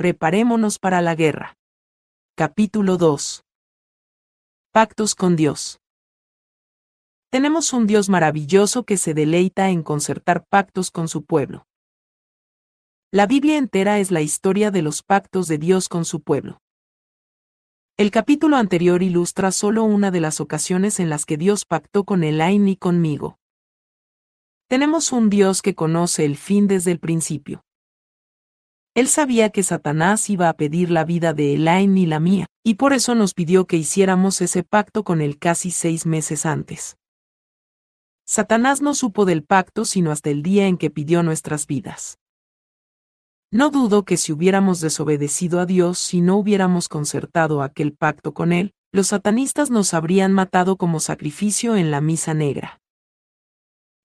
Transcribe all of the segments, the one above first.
Preparémonos para la guerra. Capítulo 2. Pactos con Dios. Tenemos un Dios maravilloso que se deleita en concertar pactos con su pueblo. La Biblia entera es la historia de los pactos de Dios con su pueblo. El capítulo anterior ilustra solo una de las ocasiones en las que Dios pactó con Elaine y conmigo. Tenemos un Dios que conoce el fin desde el principio. Él sabía que Satanás iba a pedir la vida de Elaine y la mía, y por eso nos pidió que hiciéramos ese pacto con él casi seis meses antes. Satanás no supo del pacto sino hasta el día en que pidió nuestras vidas. No dudo que si hubiéramos desobedecido a Dios y no hubiéramos concertado aquel pacto con Él, los satanistas nos habrían matado como sacrificio en la misa negra.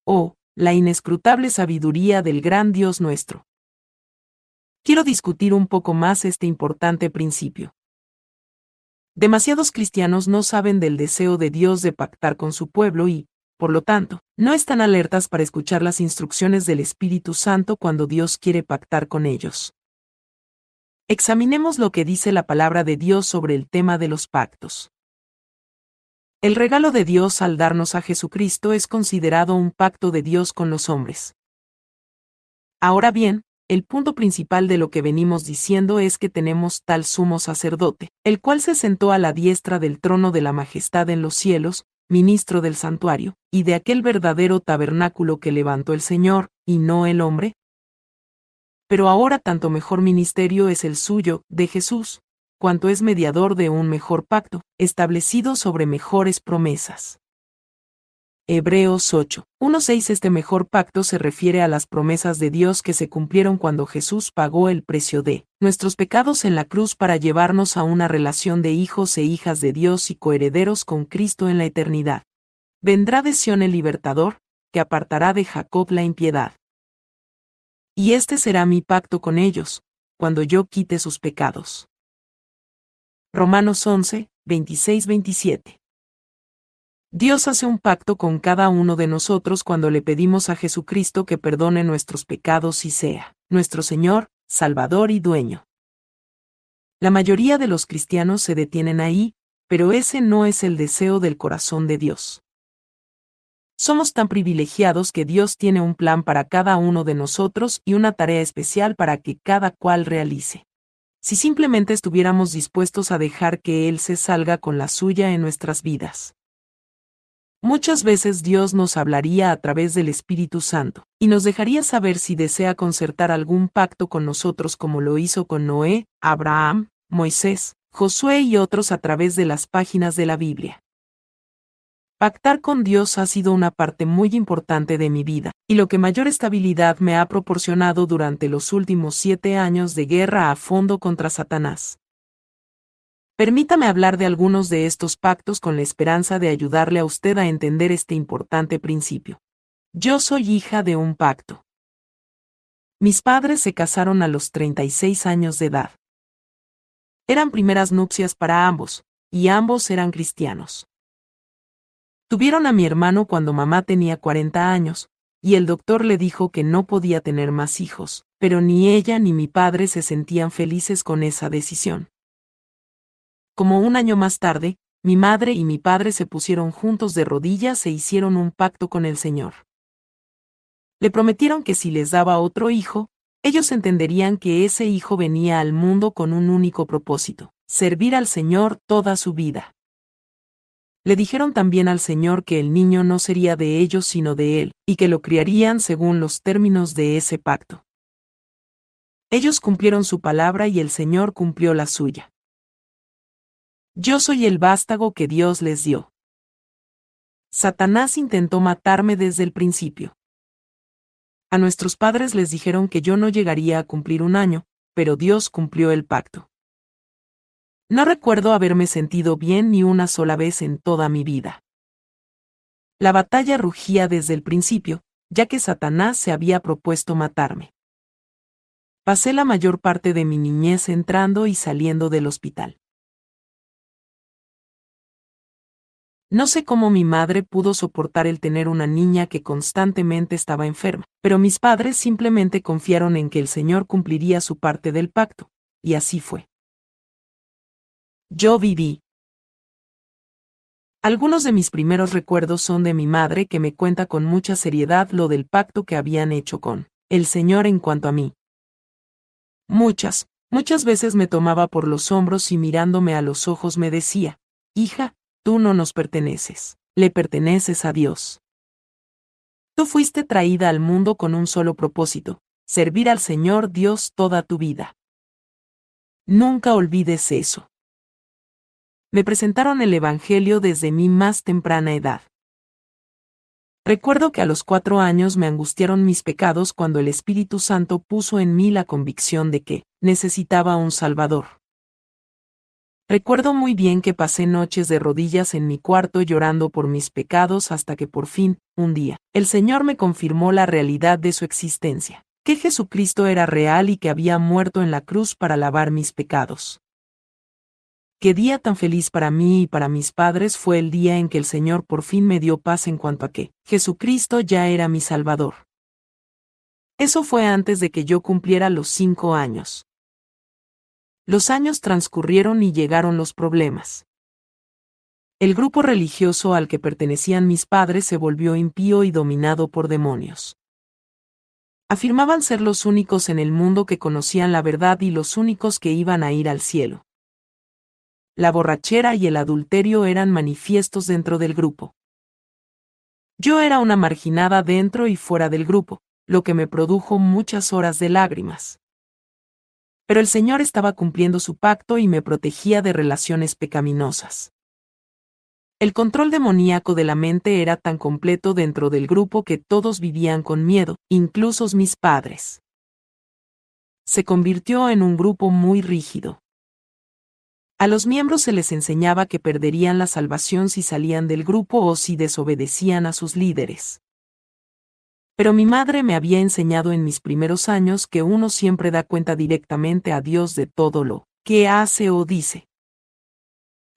Oh, la inescrutable sabiduría del gran Dios nuestro quiero discutir un poco más este importante principio. Demasiados cristianos no saben del deseo de Dios de pactar con su pueblo y, por lo tanto, no están alertas para escuchar las instrucciones del Espíritu Santo cuando Dios quiere pactar con ellos. Examinemos lo que dice la palabra de Dios sobre el tema de los pactos. El regalo de Dios al darnos a Jesucristo es considerado un pacto de Dios con los hombres. Ahora bien, el punto principal de lo que venimos diciendo es que tenemos tal sumo sacerdote, el cual se sentó a la diestra del trono de la majestad en los cielos, ministro del santuario, y de aquel verdadero tabernáculo que levantó el Señor, y no el hombre. Pero ahora tanto mejor ministerio es el suyo, de Jesús, cuanto es mediador de un mejor pacto, establecido sobre mejores promesas. Hebreos 8. 1.6 Este mejor pacto se refiere a las promesas de Dios que se cumplieron cuando Jesús pagó el precio de nuestros pecados en la cruz para llevarnos a una relación de hijos e hijas de Dios y coherederos con Cristo en la eternidad. Vendrá de Sión el libertador, que apartará de Jacob la impiedad. Y este será mi pacto con ellos, cuando yo quite sus pecados. Romanos 11, 26-27 Dios hace un pacto con cada uno de nosotros cuando le pedimos a Jesucristo que perdone nuestros pecados y sea nuestro Señor, Salvador y Dueño. La mayoría de los cristianos se detienen ahí, pero ese no es el deseo del corazón de Dios. Somos tan privilegiados que Dios tiene un plan para cada uno de nosotros y una tarea especial para que cada cual realice. Si simplemente estuviéramos dispuestos a dejar que Él se salga con la suya en nuestras vidas. Muchas veces Dios nos hablaría a través del Espíritu Santo, y nos dejaría saber si desea concertar algún pacto con nosotros como lo hizo con Noé, Abraham, Moisés, Josué y otros a través de las páginas de la Biblia. Pactar con Dios ha sido una parte muy importante de mi vida, y lo que mayor estabilidad me ha proporcionado durante los últimos siete años de guerra a fondo contra Satanás. Permítame hablar de algunos de estos pactos con la esperanza de ayudarle a usted a entender este importante principio. Yo soy hija de un pacto. Mis padres se casaron a los 36 años de edad. Eran primeras nupcias para ambos, y ambos eran cristianos. Tuvieron a mi hermano cuando mamá tenía 40 años, y el doctor le dijo que no podía tener más hijos, pero ni ella ni mi padre se sentían felices con esa decisión. Como un año más tarde, mi madre y mi padre se pusieron juntos de rodillas e hicieron un pacto con el Señor. Le prometieron que si les daba otro hijo, ellos entenderían que ese hijo venía al mundo con un único propósito, servir al Señor toda su vida. Le dijeron también al Señor que el niño no sería de ellos sino de Él, y que lo criarían según los términos de ese pacto. Ellos cumplieron su palabra y el Señor cumplió la suya. Yo soy el vástago que Dios les dio. Satanás intentó matarme desde el principio. A nuestros padres les dijeron que yo no llegaría a cumplir un año, pero Dios cumplió el pacto. No recuerdo haberme sentido bien ni una sola vez en toda mi vida. La batalla rugía desde el principio, ya que Satanás se había propuesto matarme. Pasé la mayor parte de mi niñez entrando y saliendo del hospital. No sé cómo mi madre pudo soportar el tener una niña que constantemente estaba enferma, pero mis padres simplemente confiaron en que el Señor cumpliría su parte del pacto, y así fue. Yo viví. Algunos de mis primeros recuerdos son de mi madre que me cuenta con mucha seriedad lo del pacto que habían hecho con el Señor en cuanto a mí. Muchas, muchas veces me tomaba por los hombros y mirándome a los ojos me decía, hija, tú no nos perteneces, le perteneces a Dios. Tú fuiste traída al mundo con un solo propósito, servir al Señor Dios toda tu vida. Nunca olvides eso. Me presentaron el Evangelio desde mi más temprana edad. Recuerdo que a los cuatro años me angustiaron mis pecados cuando el Espíritu Santo puso en mí la convicción de que necesitaba un Salvador. Recuerdo muy bien que pasé noches de rodillas en mi cuarto llorando por mis pecados hasta que por fin, un día, el Señor me confirmó la realidad de su existencia, que Jesucristo era real y que había muerto en la cruz para lavar mis pecados. Qué día tan feliz para mí y para mis padres fue el día en que el Señor por fin me dio paz en cuanto a que Jesucristo ya era mi Salvador. Eso fue antes de que yo cumpliera los cinco años. Los años transcurrieron y llegaron los problemas. El grupo religioso al que pertenecían mis padres se volvió impío y dominado por demonios. Afirmaban ser los únicos en el mundo que conocían la verdad y los únicos que iban a ir al cielo. La borrachera y el adulterio eran manifiestos dentro del grupo. Yo era una marginada dentro y fuera del grupo, lo que me produjo muchas horas de lágrimas pero el Señor estaba cumpliendo su pacto y me protegía de relaciones pecaminosas. El control demoníaco de la mente era tan completo dentro del grupo que todos vivían con miedo, incluso mis padres. Se convirtió en un grupo muy rígido. A los miembros se les enseñaba que perderían la salvación si salían del grupo o si desobedecían a sus líderes. Pero mi madre me había enseñado en mis primeros años que uno siempre da cuenta directamente a Dios de todo lo que hace o dice.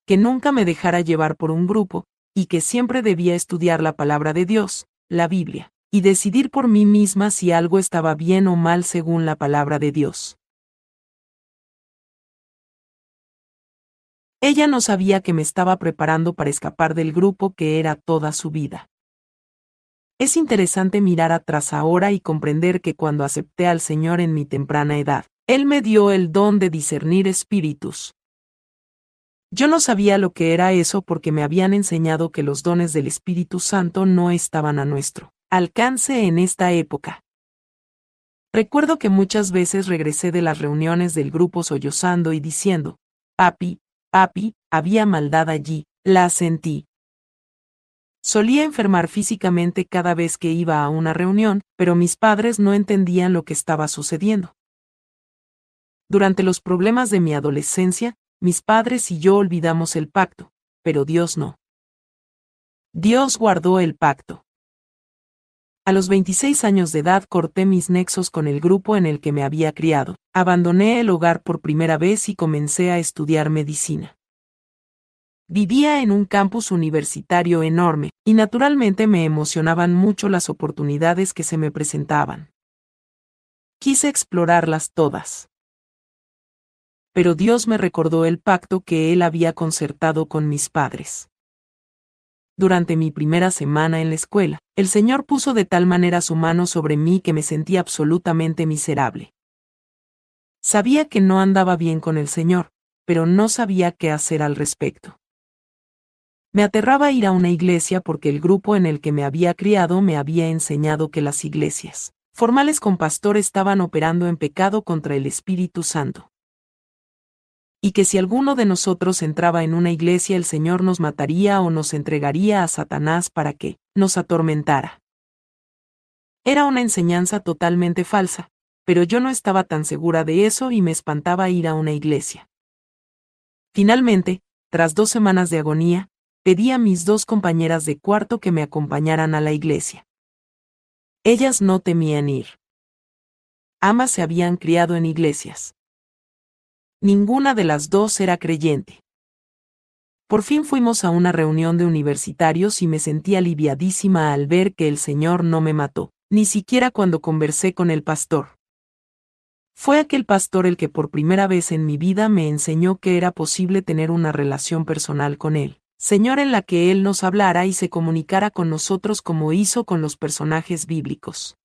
Que nunca me dejara llevar por un grupo, y que siempre debía estudiar la palabra de Dios, la Biblia, y decidir por mí misma si algo estaba bien o mal según la palabra de Dios. Ella no sabía que me estaba preparando para escapar del grupo que era toda su vida. Es interesante mirar atrás ahora y comprender que cuando acepté al Señor en mi temprana edad, Él me dio el don de discernir espíritus. Yo no sabía lo que era eso porque me habían enseñado que los dones del Espíritu Santo no estaban a nuestro alcance en esta época. Recuerdo que muchas veces regresé de las reuniones del grupo sollozando y diciendo, Papi, papi, había maldad allí, la sentí, Solía enfermar físicamente cada vez que iba a una reunión, pero mis padres no entendían lo que estaba sucediendo. Durante los problemas de mi adolescencia, mis padres y yo olvidamos el pacto, pero Dios no. Dios guardó el pacto. A los 26 años de edad corté mis nexos con el grupo en el que me había criado, abandoné el hogar por primera vez y comencé a estudiar medicina. Vivía en un campus universitario enorme, y naturalmente me emocionaban mucho las oportunidades que se me presentaban. Quise explorarlas todas. Pero Dios me recordó el pacto que Él había concertado con mis padres. Durante mi primera semana en la escuela, el Señor puso de tal manera su mano sobre mí que me sentí absolutamente miserable. Sabía que no andaba bien con el Señor, pero no sabía qué hacer al respecto. Me aterraba ir a una iglesia porque el grupo en el que me había criado me había enseñado que las iglesias, formales con pastor, estaban operando en pecado contra el Espíritu Santo. Y que si alguno de nosotros entraba en una iglesia el Señor nos mataría o nos entregaría a Satanás para que nos atormentara. Era una enseñanza totalmente falsa, pero yo no estaba tan segura de eso y me espantaba ir a una iglesia. Finalmente, tras dos semanas de agonía, pedí a mis dos compañeras de cuarto que me acompañaran a la iglesia. Ellas no temían ir. Ambas se habían criado en iglesias. Ninguna de las dos era creyente. Por fin fuimos a una reunión de universitarios y me sentí aliviadísima al ver que el Señor no me mató, ni siquiera cuando conversé con el pastor. Fue aquel pastor el que por primera vez en mi vida me enseñó que era posible tener una relación personal con él, Señor en la que Él nos hablara y se comunicara con nosotros como hizo con los personajes bíblicos.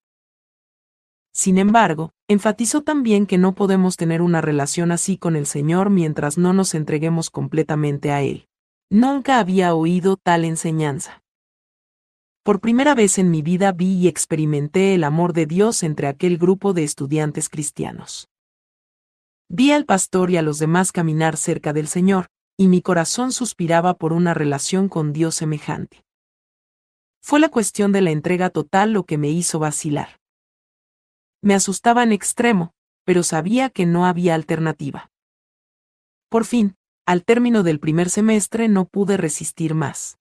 Sin embargo, enfatizó también que no podemos tener una relación así con el Señor mientras no nos entreguemos completamente a Él. Nunca había oído tal enseñanza. Por primera vez en mi vida vi y experimenté el amor de Dios entre aquel grupo de estudiantes cristianos. Vi al pastor y a los demás caminar cerca del Señor, y mi corazón suspiraba por una relación con Dios semejante. Fue la cuestión de la entrega total lo que me hizo vacilar. Me asustaba en extremo, pero sabía que no había alternativa. Por fin, al término del primer semestre no pude resistir más.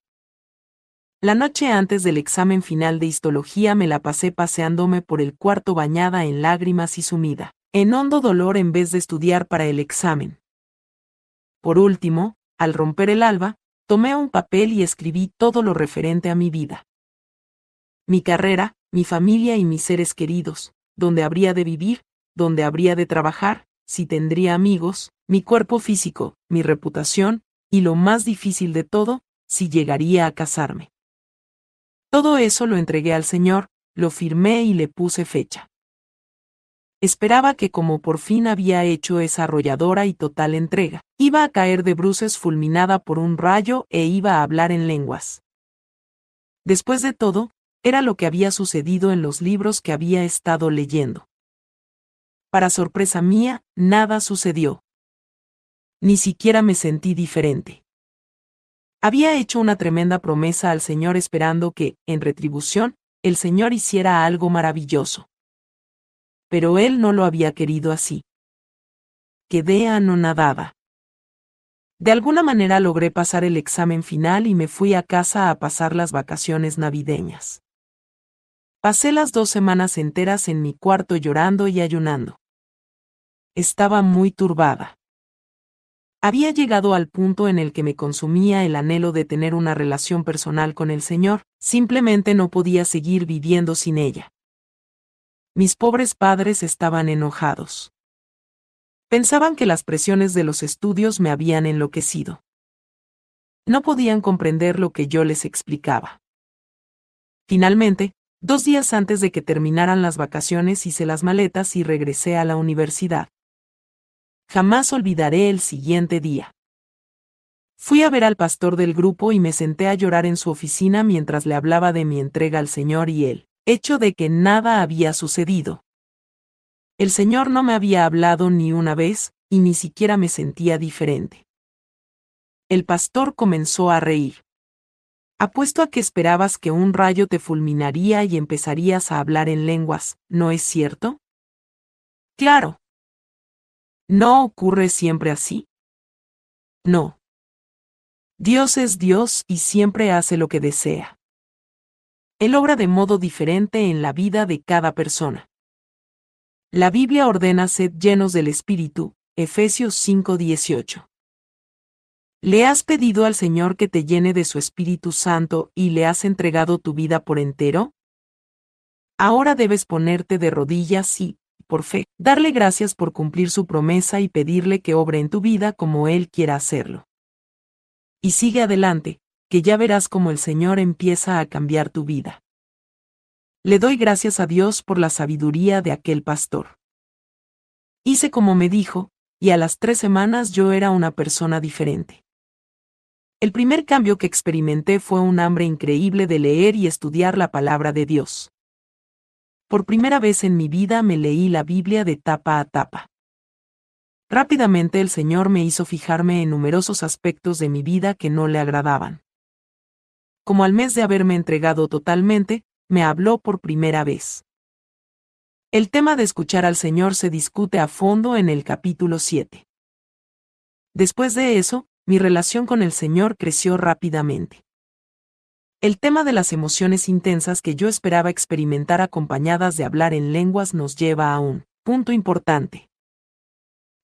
La noche antes del examen final de histología me la pasé paseándome por el cuarto bañada en lágrimas y sumida, en hondo dolor en vez de estudiar para el examen. Por último, al romper el alba, tomé un papel y escribí todo lo referente a mi vida. Mi carrera, mi familia y mis seres queridos, dónde habría de vivir, dónde habría de trabajar, si tendría amigos, mi cuerpo físico, mi reputación, y lo más difícil de todo, si llegaría a casarme. Todo eso lo entregué al Señor, lo firmé y le puse fecha. Esperaba que como por fin había hecho esa arrolladora y total entrega, iba a caer de bruces fulminada por un rayo e iba a hablar en lenguas. Después de todo, era lo que había sucedido en los libros que había estado leyendo. Para sorpresa mía, nada sucedió. Ni siquiera me sentí diferente. Había hecho una tremenda promesa al Señor esperando que, en retribución, el Señor hiciera algo maravilloso. Pero Él no lo había querido así. Quedé anonadada. De alguna manera logré pasar el examen final y me fui a casa a pasar las vacaciones navideñas. Pasé las dos semanas enteras en mi cuarto llorando y ayunando. Estaba muy turbada. Había llegado al punto en el que me consumía el anhelo de tener una relación personal con el Señor, simplemente no podía seguir viviendo sin ella. Mis pobres padres estaban enojados. Pensaban que las presiones de los estudios me habían enloquecido. No podían comprender lo que yo les explicaba. Finalmente, dos días antes de que terminaran las vacaciones hice las maletas y regresé a la universidad. Jamás olvidaré el siguiente día. Fui a ver al pastor del grupo y me senté a llorar en su oficina mientras le hablaba de mi entrega al Señor y el hecho de que nada había sucedido. El Señor no me había hablado ni una vez, y ni siquiera me sentía diferente. El pastor comenzó a reír. Apuesto a que esperabas que un rayo te fulminaría y empezarías a hablar en lenguas, ¿no es cierto? Claro, ¿No ocurre siempre así? No. Dios es Dios y siempre hace lo que desea. Él obra de modo diferente en la vida de cada persona. La Biblia ordena sed llenos del Espíritu, Efesios 5:18. ¿Le has pedido al Señor que te llene de su Espíritu Santo y le has entregado tu vida por entero? Ahora debes ponerte de rodillas y, por fe, darle gracias por cumplir su promesa y pedirle que obre en tu vida como Él quiera hacerlo. Y sigue adelante, que ya verás cómo el Señor empieza a cambiar tu vida. Le doy gracias a Dios por la sabiduría de aquel pastor. Hice como me dijo, y a las tres semanas yo era una persona diferente. El primer cambio que experimenté fue un hambre increíble de leer y estudiar la palabra de Dios. Por primera vez en mi vida me leí la Biblia de tapa a tapa. Rápidamente el Señor me hizo fijarme en numerosos aspectos de mi vida que no le agradaban. Como al mes de haberme entregado totalmente, me habló por primera vez. El tema de escuchar al Señor se discute a fondo en el capítulo 7. Después de eso, mi relación con el Señor creció rápidamente. El tema de las emociones intensas que yo esperaba experimentar acompañadas de hablar en lenguas nos lleva a un punto importante.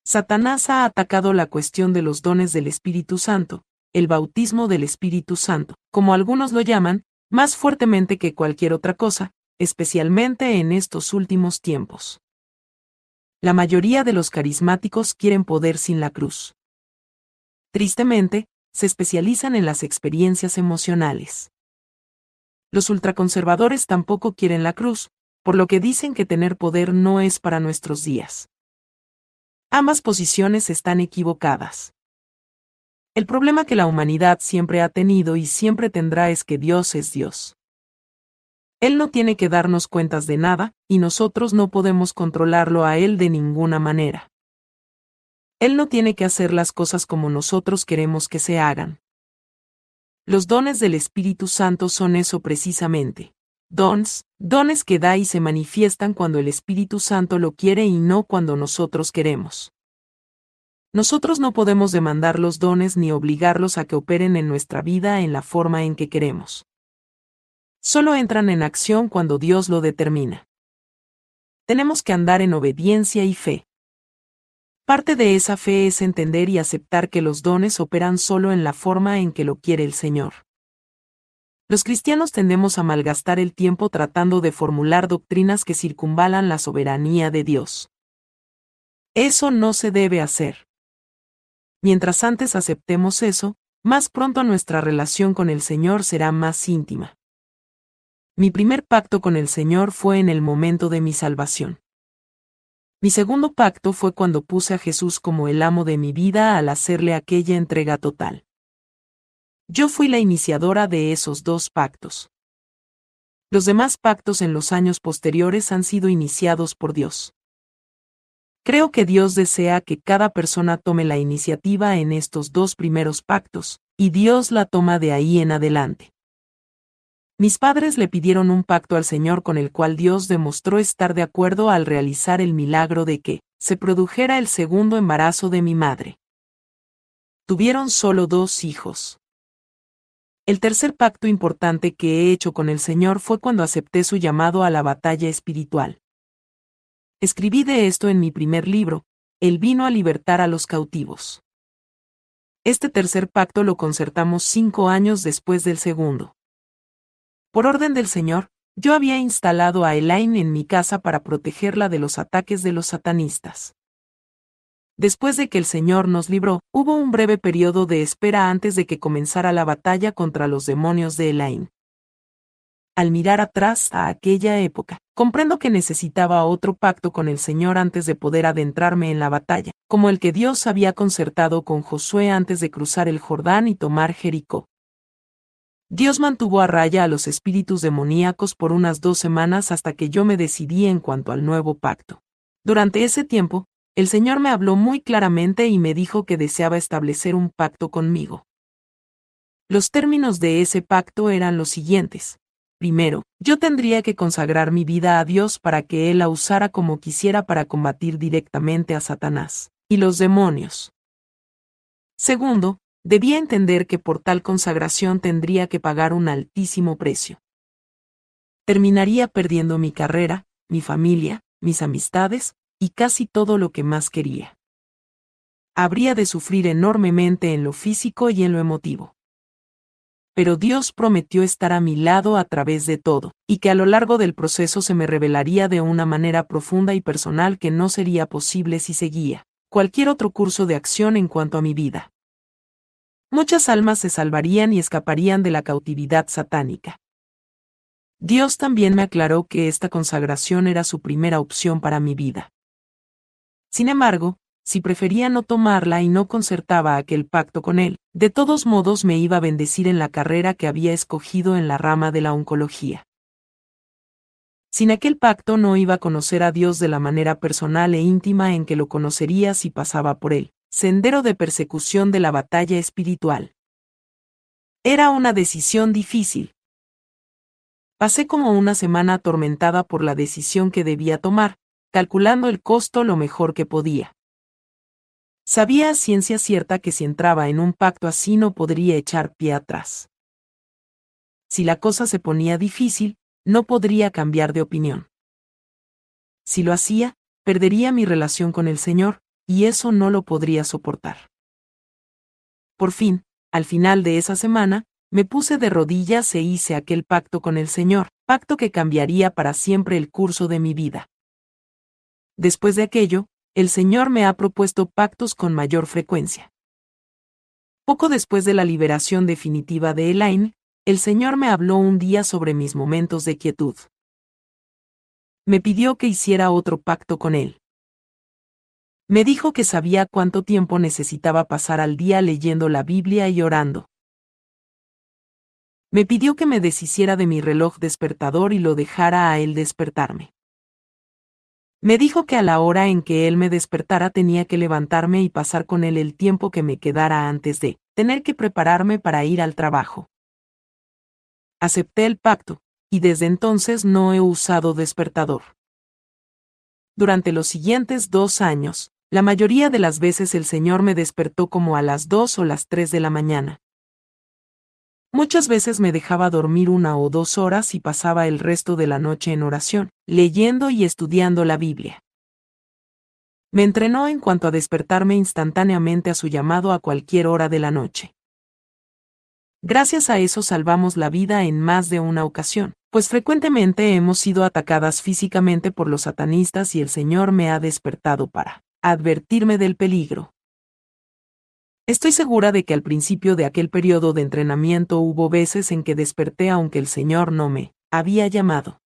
Satanás ha atacado la cuestión de los dones del Espíritu Santo, el bautismo del Espíritu Santo, como algunos lo llaman, más fuertemente que cualquier otra cosa, especialmente en estos últimos tiempos. la mayoría de los carismáticos quieren poder sin la cruz. Tristemente, se especializan en las experiencias emocionales. Los ultraconservadores tampoco quieren la cruz, por lo que dicen que tener poder no es para nuestros días. Ambas posiciones están equivocadas. El problema que la humanidad siempre ha tenido y siempre tendrá es que Dios es Dios. Él no tiene que darnos cuentas de nada, y nosotros no podemos controlarlo a Él de ninguna manera. Él no tiene que hacer las cosas como nosotros queremos que se hagan. Los dones del Espíritu Santo son eso precisamente. Dons, dones que da y se manifiestan cuando el Espíritu Santo lo quiere y no cuando nosotros queremos. Nosotros no podemos demandar los dones ni obligarlos a que operen en nuestra vida en la forma en que queremos solo entran en acción cuando Dios lo determina. Tenemos que andar en obediencia y fe. Parte de esa fe es entender y aceptar que los dones operan solo en la forma en que lo quiere el Señor. Los cristianos tendemos a malgastar el tiempo tratando de formular doctrinas que circunvalan la soberanía de Dios. Eso no se debe hacer. Mientras antes aceptemos eso, más pronto nuestra relación con el Señor será más íntima. Mi primer pacto con el Señor fue en el momento de mi salvación. Mi segundo pacto fue cuando puse a Jesús como el amo de mi vida al hacerle aquella entrega total. Yo fui la iniciadora de esos dos pactos. Los demás pactos en los años posteriores han sido iniciados por Dios. Creo que Dios desea que cada persona tome la iniciativa en estos dos primeros pactos, y Dios la toma de ahí en adelante. Mis padres le pidieron un pacto al Señor con el cual Dios demostró estar de acuerdo al realizar el milagro de que se produjera el segundo embarazo de mi madre. Tuvieron solo dos hijos. El tercer pacto importante que he hecho con el Señor fue cuando acepté su llamado a la batalla espiritual. Escribí de esto en mi primer libro, Él vino a libertar a los cautivos. Este tercer pacto lo concertamos cinco años después del segundo. Por orden del Señor, yo había instalado a Elaine en mi casa para protegerla de los ataques de los satanistas. Después de que el Señor nos libró, hubo un breve periodo de espera antes de que comenzara la batalla contra los demonios de Elaine. Al mirar atrás a aquella época, comprendo que necesitaba otro pacto con el Señor antes de poder adentrarme en la batalla, como el que Dios había concertado con Josué antes de cruzar el Jordán y tomar Jericó. Dios mantuvo a raya a los espíritus demoníacos por unas dos semanas hasta que yo me decidí en cuanto al nuevo pacto. Durante ese tiempo, el Señor me habló muy claramente y me dijo que deseaba establecer un pacto conmigo. Los términos de ese pacto eran los siguientes. Primero, yo tendría que consagrar mi vida a Dios para que Él la usara como quisiera para combatir directamente a Satanás y los demonios. Segundo, debía entender que por tal consagración tendría que pagar un altísimo precio. Terminaría perdiendo mi carrera, mi familia, mis amistades, y casi todo lo que más quería. Habría de sufrir enormemente en lo físico y en lo emotivo. Pero Dios prometió estar a mi lado a través de todo, y que a lo largo del proceso se me revelaría de una manera profunda y personal que no sería posible si seguía cualquier otro curso de acción en cuanto a mi vida muchas almas se salvarían y escaparían de la cautividad satánica. Dios también me aclaró que esta consagración era su primera opción para mi vida. Sin embargo, si prefería no tomarla y no concertaba aquel pacto con él, de todos modos me iba a bendecir en la carrera que había escogido en la rama de la oncología. Sin aquel pacto no iba a conocer a Dios de la manera personal e íntima en que lo conocería si pasaba por él. Sendero de persecución de la batalla espiritual. Era una decisión difícil. Pasé como una semana atormentada por la decisión que debía tomar, calculando el costo lo mejor que podía. Sabía a ciencia cierta que si entraba en un pacto así no podría echar pie atrás. Si la cosa se ponía difícil, no podría cambiar de opinión. Si lo hacía, perdería mi relación con el Señor, y eso no lo podría soportar. Por fin, al final de esa semana, me puse de rodillas e hice aquel pacto con el Señor, pacto que cambiaría para siempre el curso de mi vida. Después de aquello, el Señor me ha propuesto pactos con mayor frecuencia. Poco después de la liberación definitiva de Elaine, el Señor me habló un día sobre mis momentos de quietud. Me pidió que hiciera otro pacto con él. Me dijo que sabía cuánto tiempo necesitaba pasar al día leyendo la Biblia y orando. Me pidió que me deshiciera de mi reloj despertador y lo dejara a él despertarme. Me dijo que a la hora en que él me despertara tenía que levantarme y pasar con él el tiempo que me quedara antes de tener que prepararme para ir al trabajo. Acepté el pacto, y desde entonces no he usado despertador. Durante los siguientes dos años, la mayoría de las veces el Señor me despertó como a las dos o las tres de la mañana. Muchas veces me dejaba dormir una o dos horas y pasaba el resto de la noche en oración, leyendo y estudiando la Biblia. Me entrenó en cuanto a despertarme instantáneamente a su llamado a cualquier hora de la noche. Gracias a eso salvamos la vida en más de una ocasión, pues frecuentemente hemos sido atacadas físicamente por los satanistas y el Señor me ha despertado para advertirme del peligro. Estoy segura de que al principio de aquel periodo de entrenamiento hubo veces en que desperté aunque el Señor no me había llamado.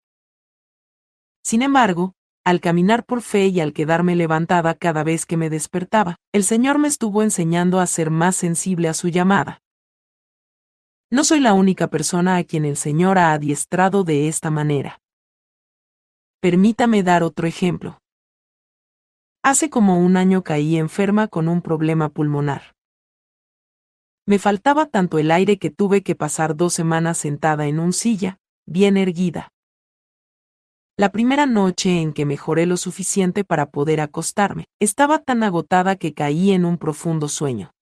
Sin embargo, al caminar por fe y al quedarme levantada cada vez que me despertaba, el Señor me estuvo enseñando a ser más sensible a su llamada. No soy la única persona a quien el Señor ha adiestrado de esta manera. Permítame dar otro ejemplo. Hace como un año caí enferma con un problema pulmonar. Me faltaba tanto el aire que tuve que pasar dos semanas sentada en un silla, bien erguida. La primera noche en que mejoré lo suficiente para poder acostarme, estaba tan agotada que caí en un profundo sueño.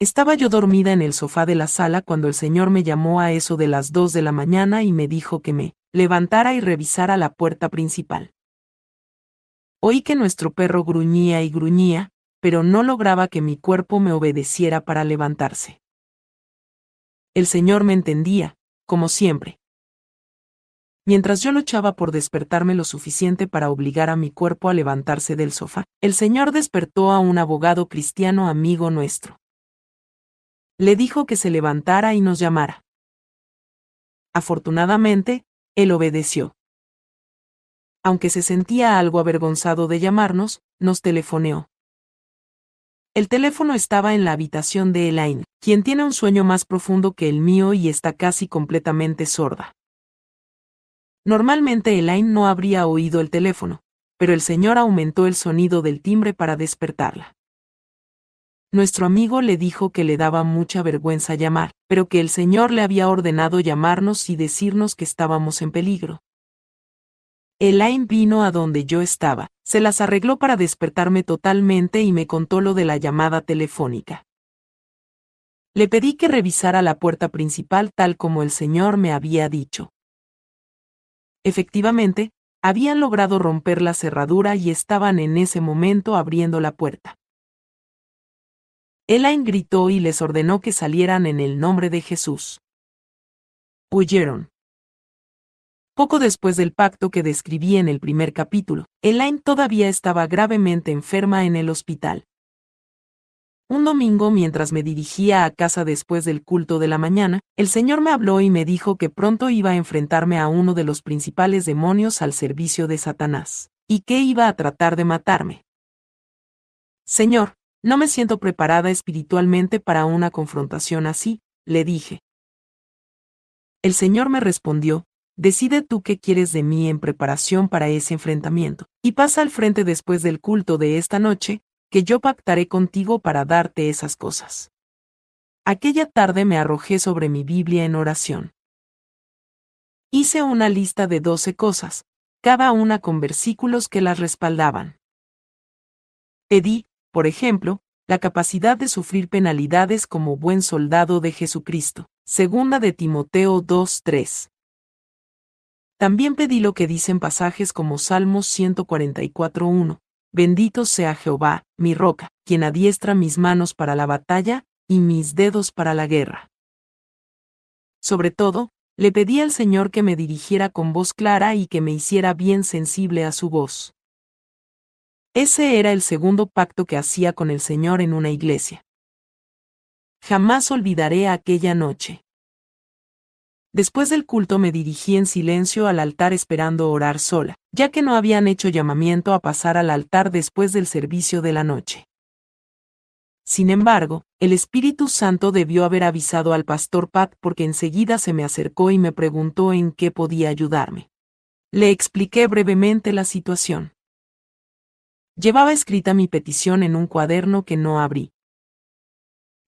Estaba yo dormida en el sofá de la sala cuando el señor me llamó a eso de las dos de la mañana y me dijo que me levantara y revisara la puerta principal. Oí que nuestro perro gruñía y gruñía, pero no lograba que mi cuerpo me obedeciera para levantarse. El Señor me entendía, como siempre. Mientras yo luchaba por despertarme lo suficiente para obligar a mi cuerpo a levantarse del sofá, el Señor despertó a un abogado cristiano amigo nuestro. Le dijo que se levantara y nos llamara. Afortunadamente, él obedeció. Aunque se sentía algo avergonzado de llamarnos, nos telefoneó. El teléfono estaba en la habitación de Elaine, quien tiene un sueño más profundo que el mío y está casi completamente sorda. Normalmente Elaine no habría oído el teléfono, pero el señor aumentó el sonido del timbre para despertarla. Nuestro amigo le dijo que le daba mucha vergüenza llamar, pero que el señor le había ordenado llamarnos y decirnos que estábamos en peligro. Elaine vino a donde yo estaba, se las arregló para despertarme totalmente y me contó lo de la llamada telefónica. Le pedí que revisara la puerta principal tal como el señor me había dicho. Efectivamente, habían logrado romper la cerradura y estaban en ese momento abriendo la puerta. Elaine gritó y les ordenó que salieran en el nombre de Jesús. Huyeron. Poco después del pacto que describí en el primer capítulo, Elaine todavía estaba gravemente enferma en el hospital. Un domingo, mientras me dirigía a casa después del culto de la mañana, el Señor me habló y me dijo que pronto iba a enfrentarme a uno de los principales demonios al servicio de Satanás, y que iba a tratar de matarme. Señor, no me siento preparada espiritualmente para una confrontación así, le dije. El Señor me respondió, decide tú qué quieres de mí en preparación para ese enfrentamiento, y pasa al frente después del culto de esta noche, que yo pactaré contigo para darte esas cosas. Aquella tarde me arrojé sobre mi Biblia en oración. Hice una lista de doce cosas, cada una con versículos que las respaldaban. Pedí, por ejemplo, la capacidad de sufrir penalidades como buen soldado de Jesucristo. Segunda de Timoteo 2.3. También pedí lo que dicen pasajes como Salmos 144.1. Bendito sea Jehová, mi roca, quien adiestra mis manos para la batalla, y mis dedos para la guerra. Sobre todo, le pedí al Señor que me dirigiera con voz clara y que me hiciera bien sensible a su voz. Ese era el segundo pacto que hacía con el Señor en una iglesia. Jamás olvidaré aquella noche. Después del culto me dirigí en silencio al altar esperando orar sola, ya que no habían hecho llamamiento a pasar al altar después del servicio de la noche. Sin embargo, el Espíritu Santo debió haber avisado al pastor Pat porque enseguida se me acercó y me preguntó en qué podía ayudarme. Le expliqué brevemente la situación. Llevaba escrita mi petición en un cuaderno que no abrí.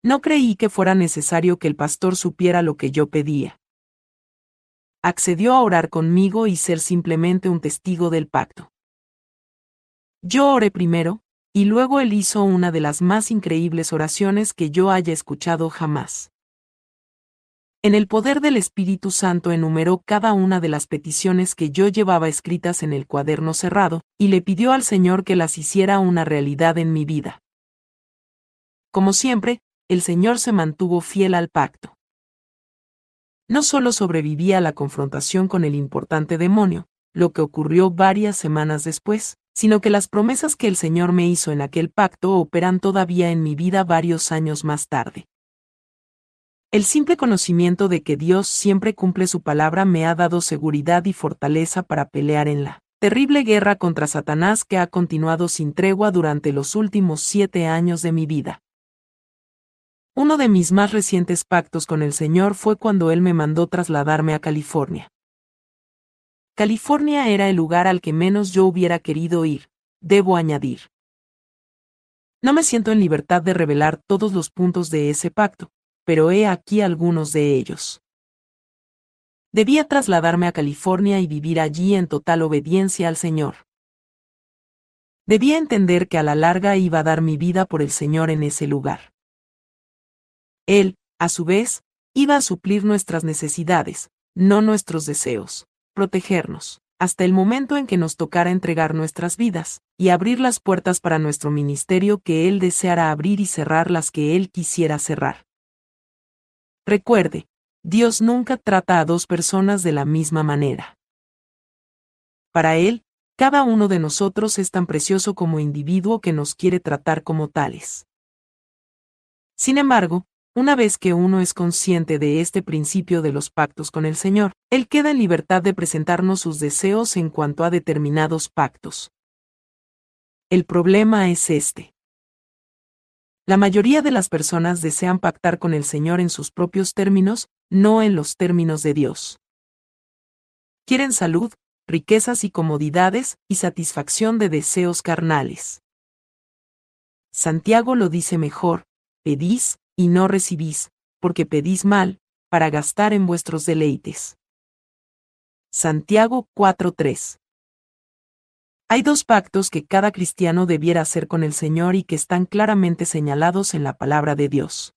No creí que fuera necesario que el pastor supiera lo que yo pedía. Accedió a orar conmigo y ser simplemente un testigo del pacto. Yo oré primero, y luego él hizo una de las más increíbles oraciones que yo haya escuchado jamás. En el poder del Espíritu Santo enumeró cada una de las peticiones que yo llevaba escritas en el cuaderno cerrado, y le pidió al Señor que las hiciera una realidad en mi vida. Como siempre, el Señor se mantuvo fiel al pacto. No solo sobreviví a la confrontación con el importante demonio, lo que ocurrió varias semanas después, sino que las promesas que el Señor me hizo en aquel pacto operan todavía en mi vida varios años más tarde. El simple conocimiento de que Dios siempre cumple su palabra me ha dado seguridad y fortaleza para pelear en la terrible guerra contra Satanás que ha continuado sin tregua durante los últimos siete años de mi vida. Uno de mis más recientes pactos con el Señor fue cuando Él me mandó trasladarme a California. California era el lugar al que menos yo hubiera querido ir, debo añadir. No me siento en libertad de revelar todos los puntos de ese pacto, pero he aquí algunos de ellos. Debía trasladarme a California y vivir allí en total obediencia al Señor. Debía entender que a la larga iba a dar mi vida por el Señor en ese lugar. Él, a su vez, iba a suplir nuestras necesidades, no nuestros deseos, protegernos, hasta el momento en que nos tocara entregar nuestras vidas, y abrir las puertas para nuestro ministerio que Él deseara abrir y cerrar las que Él quisiera cerrar. Recuerde, Dios nunca trata a dos personas de la misma manera. Para Él, cada uno de nosotros es tan precioso como individuo que nos quiere tratar como tales. Sin embargo, una vez que uno es consciente de este principio de los pactos con el Señor, Él queda en libertad de presentarnos sus deseos en cuanto a determinados pactos. El problema es este. La mayoría de las personas desean pactar con el Señor en sus propios términos, no en los términos de Dios. Quieren salud, riquezas y comodidades, y satisfacción de deseos carnales. Santiago lo dice mejor, pedís, y no recibís, porque pedís mal, para gastar en vuestros deleites. Santiago 4:3 Hay dos pactos que cada cristiano debiera hacer con el Señor y que están claramente señalados en la palabra de Dios.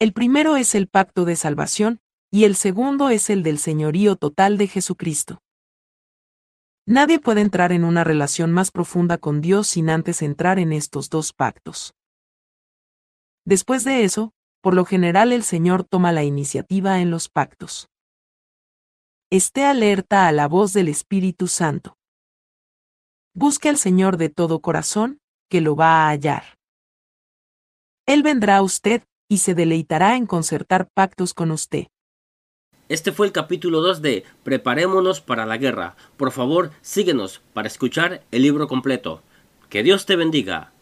El primero es el pacto de salvación, y el segundo es el del señorío total de Jesucristo. Nadie puede entrar en una relación más profunda con Dios sin antes entrar en estos dos pactos. Después de eso, por lo general el Señor toma la iniciativa en los pactos. Esté alerta a la voz del Espíritu Santo. Busque al Señor de todo corazón, que lo va a hallar. Él vendrá a usted y se deleitará en concertar pactos con usted. Este fue el capítulo 2 de Preparémonos para la guerra. Por favor, síguenos para escuchar el libro completo. Que Dios te bendiga.